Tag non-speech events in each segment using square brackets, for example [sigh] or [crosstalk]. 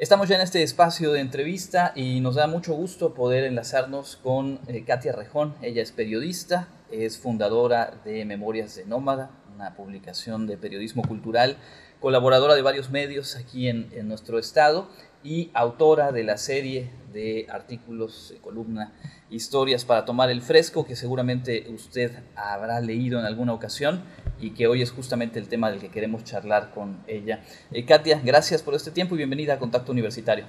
Estamos ya en este espacio de entrevista y nos da mucho gusto poder enlazarnos con eh, Katia Rejón. Ella es periodista, es fundadora de Memorias de Nómada, una publicación de periodismo cultural, colaboradora de varios medios aquí en, en nuestro estado y autora de la serie de artículos, columna, historias para tomar el fresco, que seguramente usted habrá leído en alguna ocasión y que hoy es justamente el tema del que queremos charlar con ella. Eh, Katia, gracias por este tiempo y bienvenida a Contacto Universitario.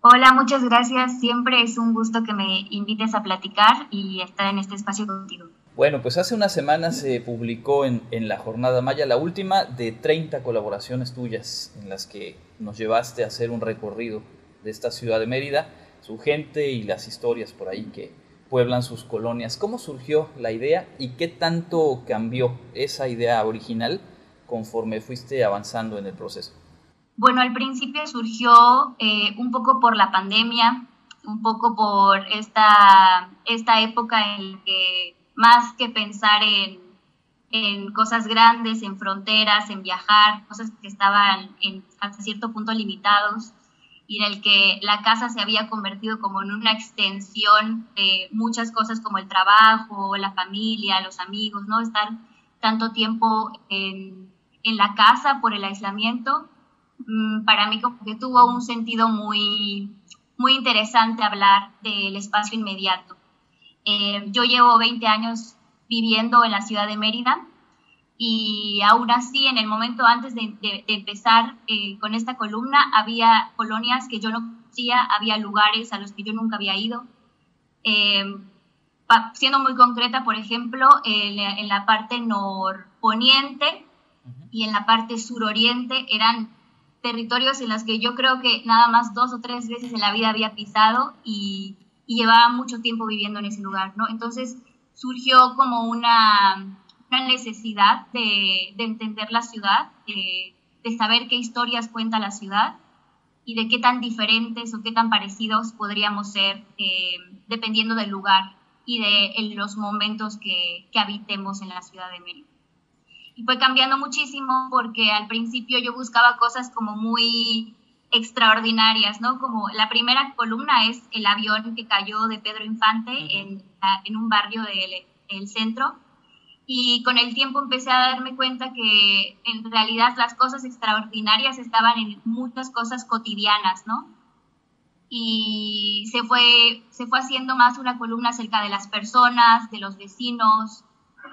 Hola, muchas gracias. Siempre es un gusto que me invites a platicar y estar en este espacio contigo. Bueno, pues hace unas semanas se publicó en, en, la Jornada Maya la última de 30 colaboraciones tuyas en las que nos llevaste a hacer un recorrido de esta ciudad de Mérida, su gente y las historias por ahí que pueblan sus colonias. ¿Cómo surgió la idea y qué tanto cambió esa idea original conforme fuiste avanzando en el proceso? Bueno, al principio surgió eh, un poco por la pandemia, un poco por esta, esta época en que más que pensar en, en cosas grandes, en fronteras, en viajar, cosas que estaban hasta cierto punto limitados, y en el que la casa se había convertido como en una extensión de muchas cosas como el trabajo, la familia, los amigos, ¿no? Estar tanto tiempo en, en la casa por el aislamiento, mm, para mí como que tuvo un sentido muy, muy interesante hablar del espacio inmediato. Eh, yo llevo 20 años viviendo en la ciudad de Mérida y aún así en el momento antes de, empezar eh, con esta columna había colonias que yo no conocía, había lugares a los que yo nunca había ido. Eh, siendo muy concreta, por ejemplo, en, la parte norponiente y en la parte suroriente eran territorios en los que yo creo que nada más dos o tres veces en la vida había pisado y, y llevaba mucho tiempo viviendo en ese lugar, ¿no? Entonces surgió como una una necesidad de, entender la ciudad, de, saber qué historias cuenta la ciudad y de qué tan diferentes o qué tan parecidos podríamos ser eh, dependiendo del lugar y de los momentos que, que, habitemos en la ciudad de Mérida. Y fue cambiando muchísimo porque al principio yo buscaba cosas como muy extraordinarias, ¿no? Como la primera columna es el avión que cayó de Pedro Infante en, en un barrio del el centro y con el tiempo empecé a darme cuenta que en realidad las cosas extraordinarias estaban en muchas cosas cotidianas, ¿no? Y se fue, se fue haciendo más una columna acerca de las personas, de los vecinos,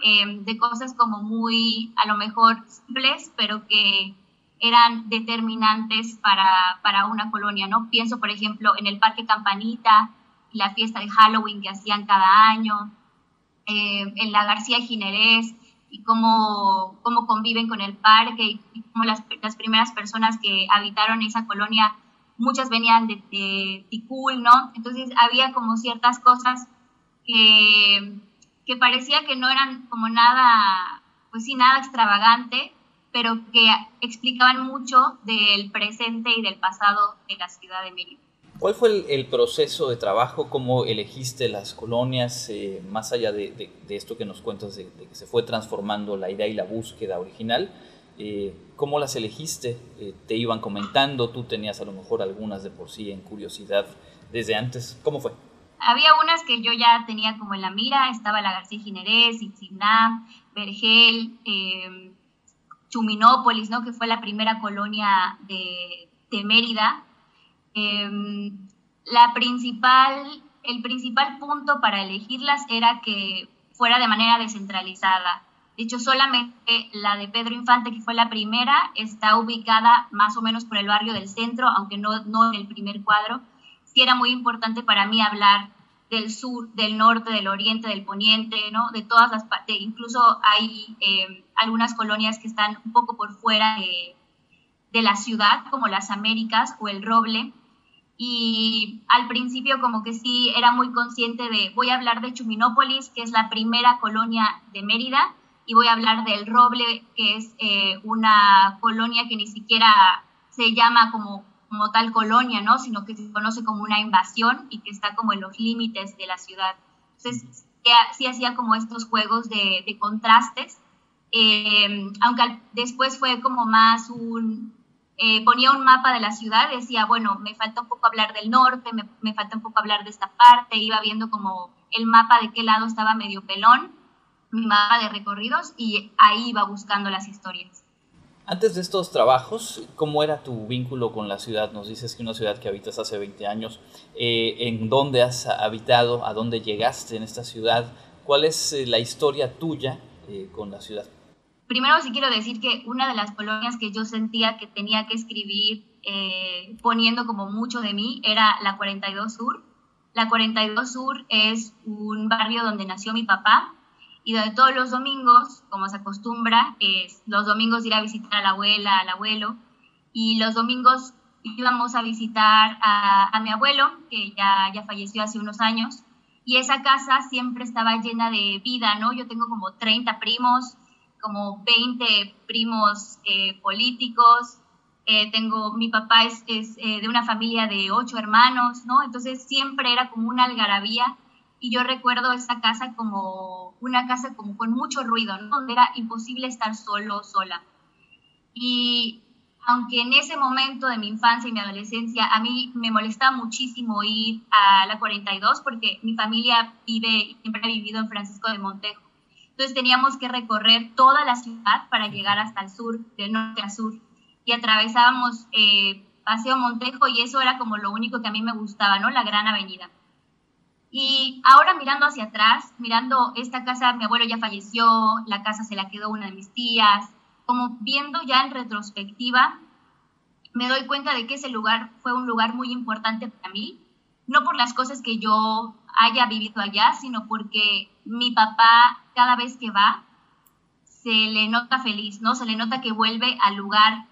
em, de cosas como muy, a lo mejor, simples, pero que eran determinantes para, para una colonia, ¿no? Pienso, por ejemplo, en el Parque Campanita la fiesta de Halloween que hacían cada año, eh, en la García Ginerés y cómo, cómo conviven con el parque y, cómo las, las, primeras personas que habitaron esa colonia, muchas venían de, Ticul, ¿no? Entonces había como ciertas cosas que, que parecía que no eran como nada, pues sí, nada extravagante, pero que explicaban mucho del presente y del pasado de la ciudad de Mérida. ¿Cuál fue el, proceso de trabajo? ¿Cómo elegiste las colonias? Eh, más allá de, esto que nos cuentas, de, que se fue transformando la idea y la búsqueda original, eh, ¿cómo las elegiste? Eh, ¿Te iban comentando? ¿Tú tenías a lo mejor algunas de por sí en curiosidad desde antes? ¿Cómo fue? Había unas que yo ya tenía como en la mira, estaba la García Ginerés, Itzimná, Vergel, Chuminópolis, ¿no? que fue la primera colonia de Mérida, Em, la principal, el principal punto para elegirlas era que fuera de manera descentralizada. De hecho, solamente la de Pedro Infante, que fue la primera, está ubicada más o menos por el barrio del centro, aunque no, no en el primer cuadro. Sí era muy importante para mí hablar del sur, del norte, del oriente, del poniente, ¿no? De todas las partes. Incluso hay em, algunas colonias que están un poco por fuera de, de la ciudad, como las Américas o el Roble, y al principio como que sí era muy consciente de, voy a hablar de Chuminópolis, que es la primera colonia de Mérida, y voy a hablar del Roble, que es eh, una colonia que ni siquiera se llama como, como tal colonia, ¿no? sino que se conoce como una invasión y que está como en los límites de la ciudad. Entonces sí hacía como estos juegos de, contrastes, eh, aunque después fue como más un, eh, ponía un mapa de la ciudad, decía, bueno, me falta un poco hablar del norte, me, me, falta un poco hablar de esta parte, iba viendo como el mapa de qué lado estaba medio pelón, mi mapa de recorridos, y ahí iba buscando las historias. Antes de estos trabajos, ¿cómo era tu vínculo con la ciudad? Nos dices que una ciudad que habitas hace 20 años. Eh, ¿En dónde has habitado? ¿A dónde llegaste en esta ciudad? ¿Cuál es eh, la historia tuya con la ciudad? Primero sí quiero decir que una de las colonias que yo sentía que tenía que escribir poniendo como mucho de mí era la 42 Sur. La 42 Sur es un barrio donde nació mi papá, y donde todos los domingos, como se acostumbra, es los domingos ir a visitar a la abuela, al abuelo, y los domingos íbamos a visitar a, mi abuelo, que ya, ya falleció hace unos años, y esa casa siempre estaba llena de vida, ¿no? Yo tengo como 30 primos, como 20 primos eh, políticos, eh, tengo, mi papá es, es eh, de una familia de ocho hermanos, ¿no? Entonces siempre era como una algarabía y yo recuerdo esa casa como una casa como con mucho ruido, ¿no? donde era imposible estar solo sola. Y aunque en ese momento de mi infancia y mi adolescencia a mí me molestaba muchísimo ir a la 42 porque mi familia vive, siempre ha vivido en Francisco de Montejo. Entonces teníamos que recorrer toda la ciudad para llegar hasta el sur, del norte a sur. Y atravesábamos eh, Paseo Montejo y eso era como lo único que a mí me gustaba, ¿no? La gran avenida. Y ahora mirando hacia atrás, mirando esta casa, mi abuelo ya falleció, la casa se la quedó una de mis tías, como viendo ya en retrospectiva, me doy cuenta de que ese lugar fue un lugar muy importante para mí, no por las cosas que yo haya vivido allá, sino porque mi papá cada vez que va se le nota feliz, ¿no? Se le nota que vuelve al lugar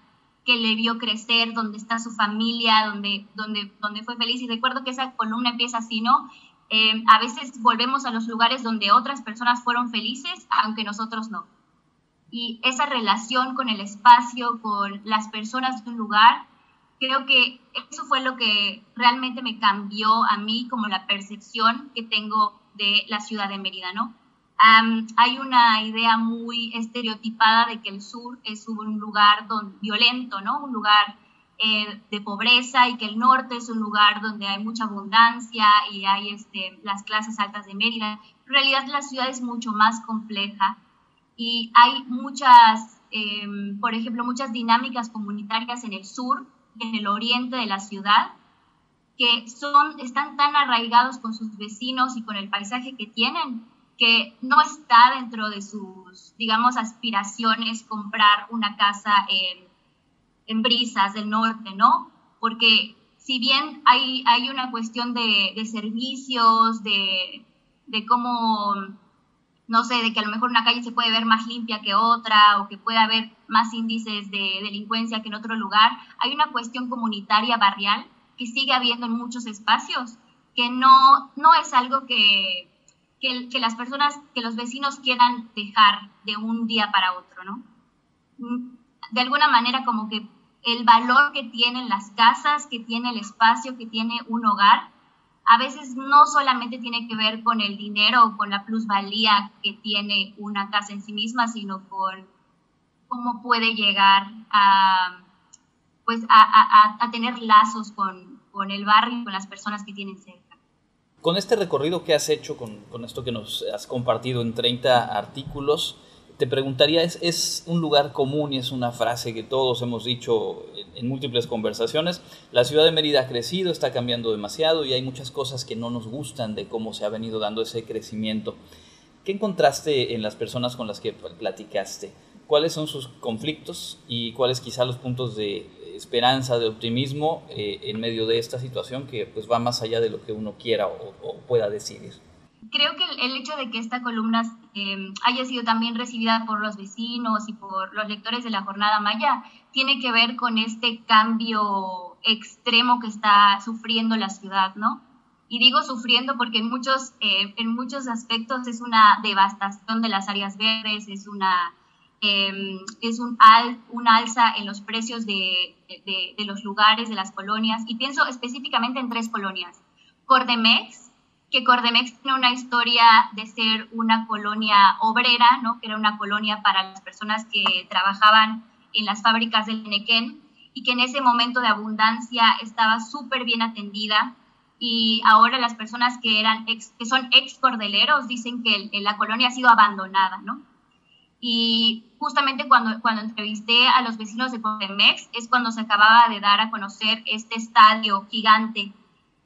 que le vio crecer, donde está su familia, donde, donde, donde fue feliz. Y recuerdo que esa columna empieza así, ¿no? Eh, a veces volvemos a los lugares donde otras personas fueron felices, aunque nosotros no. Y esa relación con el espacio, con las personas de un lugar, creo que eso fue lo que realmente me cambió a mí como la percepción que tengo de la ciudad de Mérida, ¿no? hay una idea muy estereotipada de que el sur es un lugar don, violento, ¿no? Un lugar eh, de pobreza y que el norte es un lugar donde hay mucha abundancia y hay este, las clases altas de Mérida. En realidad la ciudad es mucho más compleja y hay muchas, em, por ejemplo, muchas dinámicas comunitarias en el sur en el oriente de la ciudad que son, están tan arraigados con sus vecinos y con el paisaje que tienen que no está dentro de sus, digamos, aspiraciones comprar una casa en en brisas del norte, ¿no? Porque si bien hay, hay una cuestión de, servicios, de, cómo, no sé, de que a lo mejor una calle se puede ver más limpia que otra o que puede haber más índices de delincuencia que en otro lugar, hay una cuestión comunitaria barrial que sigue habiendo en muchos espacios, que no, no es algo que, que, que las personas, que los vecinos quieran dejar de un día para otro, ¿no? De alguna manera como que el valor que tienen las casas, que tiene el espacio, que tiene un hogar, a veces no solamente tiene que ver con el dinero o con la plusvalía que tiene una casa en sí misma, sino con cómo puede llegar a, pues, a, tener lazos con, con, el barrio y con las personas que tienen cerca. Con este recorrido que has hecho, con, con esto que nos has compartido en 30 artículos, te preguntaría, ¿es, ¿es, un lugar común y es una frase que todos hemos dicho en, múltiples conversaciones? La ciudad de Mérida ha crecido, está cambiando demasiado y hay muchas cosas que no nos gustan de cómo se ha venido dando ese crecimiento. ¿Qué encontraste en las personas con las que platicaste? ¿Cuáles son sus conflictos y cuáles quizá los puntos de esperanza, de optimismo eh, en medio de esta situación que pues va más allá de lo que uno quiera o pueda decidir? Creo que el, hecho de que esta columna em, haya sido también recibida por los vecinos y por los lectores de la jornada Maya tiene que ver con este cambio extremo que está sufriendo la ciudad, ¿no? Y digo sufriendo porque en muchos, eh, en muchos aspectos es una devastación de las áreas verdes, es una, em, es un al, una alza en los precios de, de, de, los lugares, de las colonias, y pienso específicamente en tres colonias. Cordemex, que Cordemex tiene una historia de ser una colonia obrera, ¿no? que era una colonia para las personas que trabajaban en las fábricas del Nequén, y que en ese momento de abundancia estaba súper bien atendida y ahora las personas que, eran ex, que son ex cordeleros dicen que la colonia ha sido abandonada, ¿no? Y justamente cuando, cuando entrevisté a los vecinos de Cotemex es cuando se acababa de dar a conocer este estadio gigante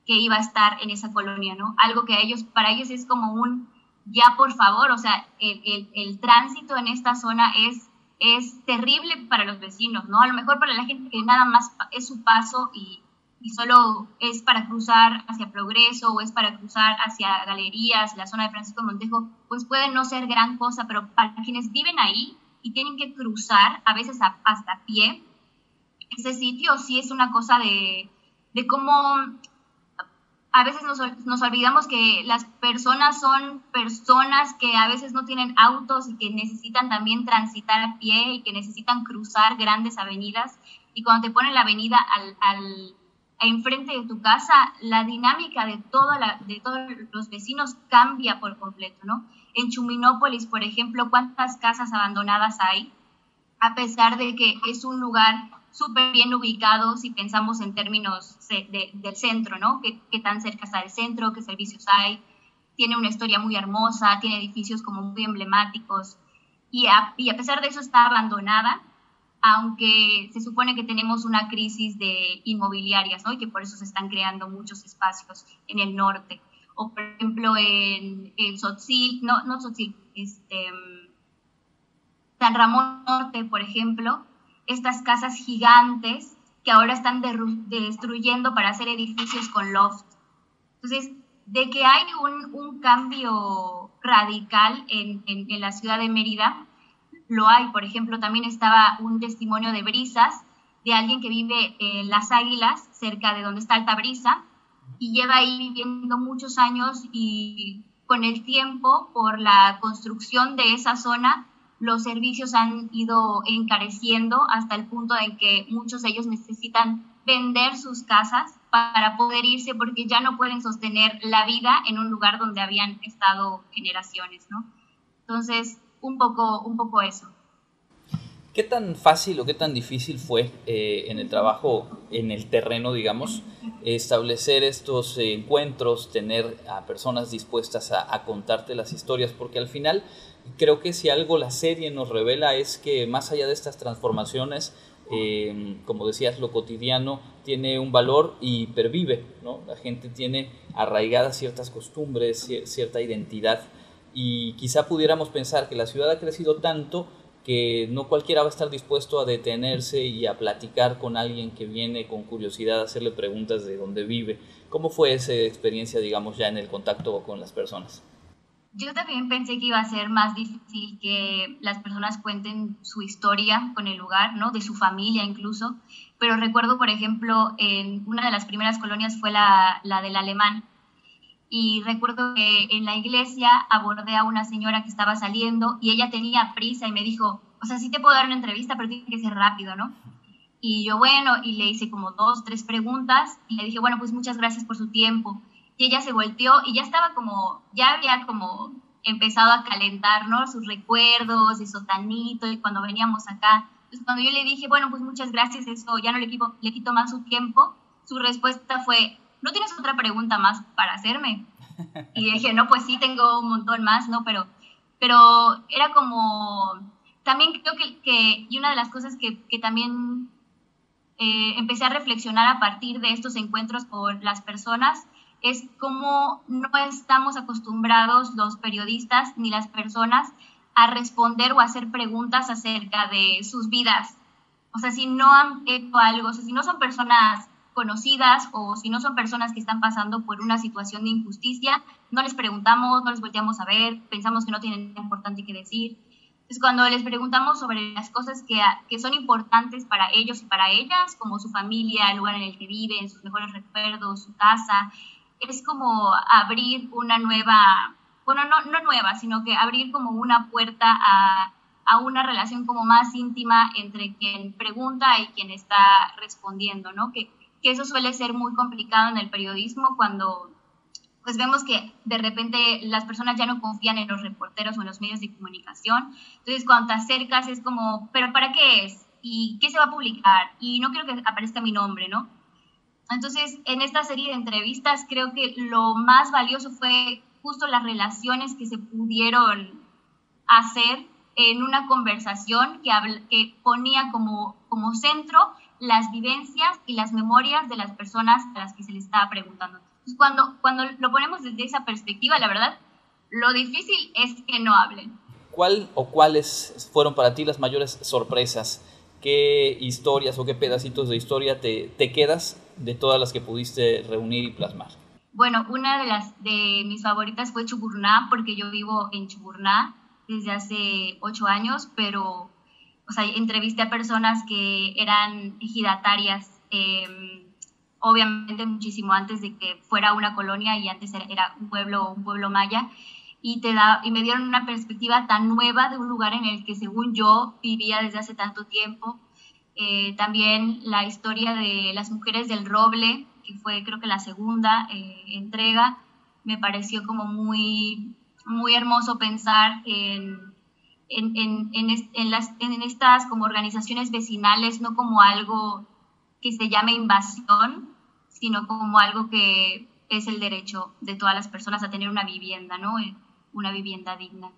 que iba a estar en esa colonia, ¿no? Algo que a ellos, para ellos es como un, ya por favor, o sea, el, el, tránsito en esta zona es, es terrible para los vecinos, ¿no? A lo mejor para la gente que nada más es su paso y, y solo es para cruzar hacia Progreso o es para cruzar hacia Galerías, la zona de Francisco Montejo, pues puede no ser gran cosa, pero para quienes viven ahí y tienen que cruzar, a veces hasta pie, ese sitio sí es una cosa de, de cómo a veces nos, nos, olvidamos que las personas son personas que a veces no tienen autos y que necesitan también transitar a pie y que necesitan cruzar grandes avenidas. Y cuando te ponen la avenida al, al enfrente de tu casa, la dinámica de, toda la, de todos los vecinos cambia por completo, ¿no? En Chuminópolis, por ejemplo, ¿cuántas casas abandonadas hay? A pesar de que es un lugar súper bien ubicado si pensamos en términos del centro, ¿no? ¿Qué, tan cerca está el centro? ¿Qué servicios hay? Tiene una historia muy hermosa, tiene edificios como muy emblemáticos y a pesar de eso está abandonada aunque se supone que tenemos una crisis de inmobiliarias, ¿no? Y que por eso se están creando muchos espacios en el norte. O, por ejemplo, en, el Sotzil, no, no Sotzil, este, San Ramón Norte, por ejemplo, estas casas gigantes que ahora están destruyendo para hacer edificios con loft. Entonces, de que hay un, cambio radical en, en, en la ciudad de Mérida, lo hay. Por ejemplo, también estaba un testimonio de Brisas, de alguien que vive en Las Águilas, cerca de donde está Alta Brisa, y lleva ahí viviendo muchos años y con el tiempo, por la construcción de esa zona, los servicios han ido encareciendo hasta el punto en que muchos de ellos necesitan vender sus casas para poder irse porque ya no pueden sostener la vida en un lugar donde habían estado generaciones, ¿no? Entonces, un poco, un poco eso. ¿Qué tan fácil o qué tan difícil fue eh, en el trabajo, en el terreno, digamos, establecer estos encuentros, tener a personas dispuestas a, contarte las historias? Porque al final creo que si algo la serie nos revela es que más allá de estas transformaciones, eh, como decías, lo cotidiano tiene un valor y pervive, ¿no? La gente tiene arraigadas ciertas costumbres, cierta identidad y quizá pudiéramos pensar que la ciudad ha crecido tanto que no cualquiera va a estar dispuesto a detenerse y a platicar con alguien que viene con curiosidad a hacerle preguntas de dónde vive. ¿Cómo fue esa experiencia, digamos, ya en el contacto con las personas? Yo también pensé que iba a ser más difícil que las personas cuenten su historia con el lugar, ¿no? De su familia incluso. Pero recuerdo, por ejemplo, en una de las primeras colonias fue la, la del alemán, y recuerdo que en la iglesia abordé a una señora que estaba saliendo y ella tenía prisa y me dijo, o sea, sí te puedo dar una entrevista, pero tiene que ser rápido, ¿no? Y yo, bueno, y le hice como dos, tres preguntas y le dije, bueno, pues muchas gracias por su tiempo. Y ella se volteó y ya estaba como, ya había como empezado a calentar, ¿no? Sus recuerdos de Sotanito y cuando veníamos acá. Entonces, cuando yo le dije, bueno, pues muchas gracias, eso ya no le, quito, le quito más su tiempo, su respuesta fue, ¿no tienes otra pregunta más para hacerme? Y dije, no, pues sí, tengo un montón más, ¿no? Pero, pero era como, también creo que, que y una de las cosas que, que también eh, empecé a reflexionar a partir de estos encuentros con las personas es cómo no estamos acostumbrados los periodistas ni las personas a responder o hacer preguntas acerca de sus vidas. O sea, si no han hecho algo, o sea, si no son personas conocidas o si no son personas que están pasando por una situación de injusticia, no les preguntamos, no les volteamos a ver, pensamos que no tienen nada importante que decir. Entonces, cuando les preguntamos sobre las cosas que, que son importantes para ellos y para ellas, como su familia, el lugar en el que viven, sus mejores recuerdos, su casa, es como abrir una nueva, bueno, no, no nueva, sino que abrir como una puerta a, a una relación como más íntima entre quien pregunta y quien está respondiendo, ¿no? Que, que eso suele ser muy complicado en el periodismo cuando pues vemos que de repente las personas ya no confían en los reporteros o en los medios de comunicación. Entonces, cuando te acercas es como, ¿pero para qué es? ¿Y qué se va a publicar? Y no quiero que aparezca mi nombre, ¿no? Entonces, en esta serie de entrevistas creo que lo más valioso fue justo las relaciones que se pudieron hacer en una conversación que, que ponía como, como centro las vivencias y las memorias de las personas a las que se les estaba preguntando. Entonces, cuando, cuando lo ponemos desde esa perspectiva, la verdad, lo difícil es que no hablen. ¿Cuál o cuáles fueron para ti las mayores sorpresas? ¿Qué historias o qué pedacitos de historia te, te quedas de todas las que pudiste reunir y plasmar? Bueno, una de las de mis favoritas fue Chuburná, porque yo vivo en Chuburná desde hace ocho años, pero, o sea, entrevisté a personas que eran ejidatarias, em, obviamente muchísimo antes de que fuera una colonia y antes era un pueblo, un pueblo maya, y, te da, y me dieron una perspectiva tan nueva de un lugar en el que según yo vivía desde hace tanto tiempo. Eh, también la historia de las mujeres del roble, que fue creo que la segunda eh, entrega, me pareció como muy, muy hermoso pensar en, en, en, en, las, en estas como organizaciones vecinales, no como algo que se llame invasión, sino como algo que es el derecho de todas las personas a tener una vivienda, ¿no? Eh, una vivienda digna.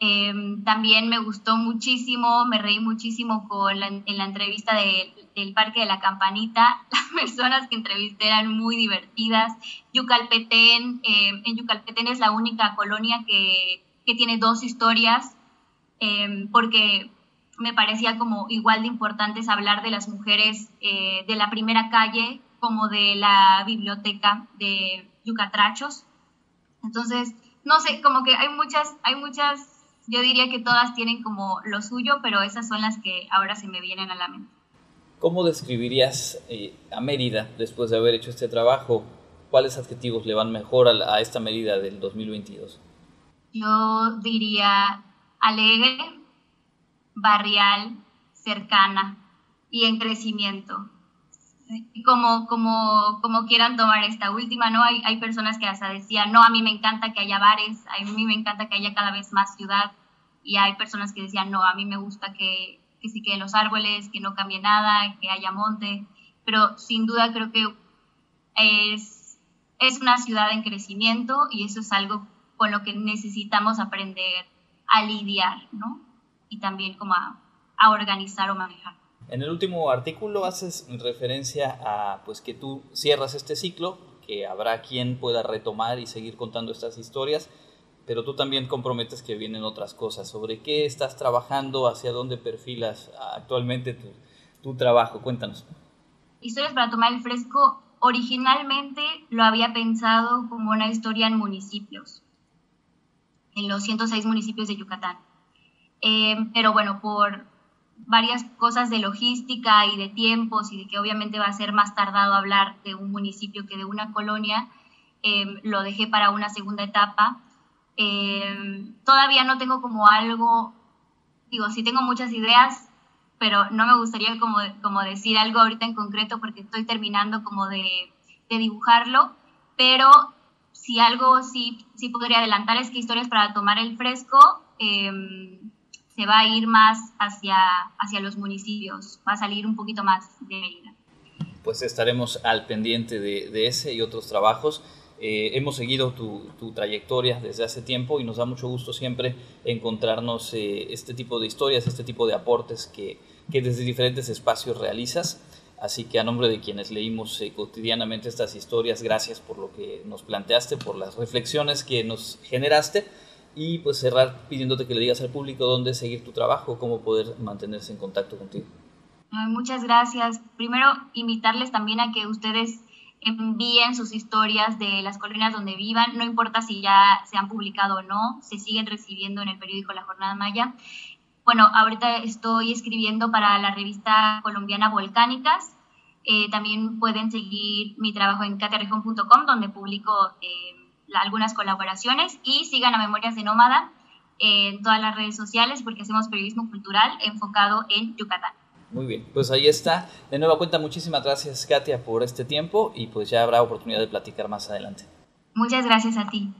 Em, también me gustó muchísimo, me reí muchísimo con en la entrevista del Parque de la Campanita. [laughs] Las personas que entrevisté eran muy divertidas. Yucalpetén, em, en Yucalpetén es la única colonia que, que tiene dos historias, em, porque me parecía como igual de importantes hablar de las mujeres eh, de la primera calle como de la biblioteca de Yucatrachos. Entonces, no sé, como que hay muchas, hay muchas yo diría que todas tienen como lo suyo, pero esas son las que ahora se me vienen a la mente. ¿Cómo describirías eh, a Mérida después de haber hecho este trabajo? ¿Cuáles adjetivos le van mejor a, esta Mérida del 2022? Yo diría alegre, barrial, cercana y en crecimiento. Como, como, como quieran tomar esta última, ¿no? Hay, hay personas que hasta decían, no, a mí me encanta que haya bares, a mí me encanta que haya cada vez más ciudad, y hay personas que decían, no, a mí me gusta que, que se queden los árboles, que no cambie nada, que haya monte, pero sin duda creo que es, es una ciudad en crecimiento y eso es algo con lo que necesitamos aprender a lidiar, ¿no? Y también como a, a organizar o manejar. En el último artículo haces referencia a pues que tú cierras este ciclo, que habrá quien pueda retomar y seguir contando estas historias pero tú también comprometes que vienen otras cosas. ¿Sobre qué estás trabajando? ¿Hacia dónde perfilas actualmente tu, tu trabajo? Cuéntanos. Historias para tomar el fresco, originalmente lo había pensado como una historia en municipios, en los 106 municipios de Yucatán. Eh, pero bueno, por varias cosas de logística y de tiempos y de que obviamente va a ser más tardado hablar de un municipio que de una colonia, eh, lo dejé para una segunda etapa eh, todavía no tengo como algo, digo, sí tengo muchas ideas, pero no me gustaría como, como decir algo ahorita en concreto porque estoy terminando como de, de dibujarlo, pero si algo sí, sí podría adelantar es que Historias para tomar el fresco em, se va a ir más hacia, hacia los municipios, va a salir un poquito más de Mérida. Pues estaremos al pendiente de, de ese y otros trabajos. Eh, hemos seguido tu, trayectoria desde hace tiempo y nos da mucho gusto siempre encontrarnos eh, este tipo de historias, este tipo de aportes que, que, desde diferentes espacios realizas. Así que a nombre de quienes leímos eh, cotidianamente estas historias, gracias por lo que nos planteaste, por las reflexiones que nos generaste y pues cerrar pidiéndote que le digas al público dónde seguir tu trabajo, cómo poder mantenerse en contacto contigo. Muchas gracias. Primero, invitarles también a que ustedes envíen sus historias de las colonias donde vivan, no importa si ya se han publicado o no, se siguen recibiendo en el periódico La Jornada Maya. Bueno, ahorita estoy escribiendo para la revista colombiana Volcánicas. Eh, también pueden seguir mi trabajo en caterrejón.com, donde publico eh, algunas colaboraciones. Y sigan a Memorias de Nómada en todas las redes sociales, porque hacemos periodismo cultural enfocado en Yucatán. Muy bien, pues ahí está. De nueva cuenta, muchísimas gracias Katia por este tiempo y pues ya habrá oportunidad de platicar más adelante. Muchas gracias a ti.